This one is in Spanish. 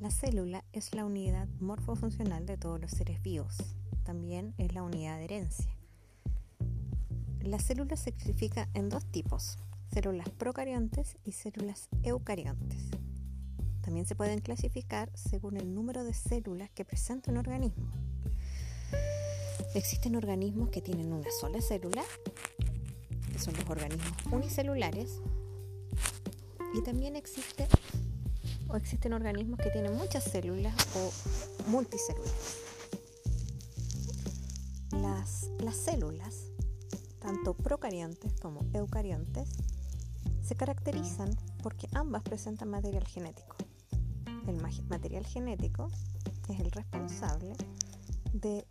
La célula es la unidad morfofuncional de todos los seres vivos. También es la unidad de herencia. La célula se clasifica en dos tipos, células procariontes y células eucariontes. También se pueden clasificar según el número de células que presenta un organismo. Existen organismos que tienen una sola célula, que son los organismos unicelulares, y también existe o existen organismos que tienen muchas células o multicélulas. Las, las células, tanto procariontes como eucariontes, se caracterizan porque ambas presentan material genético. El material genético es el responsable de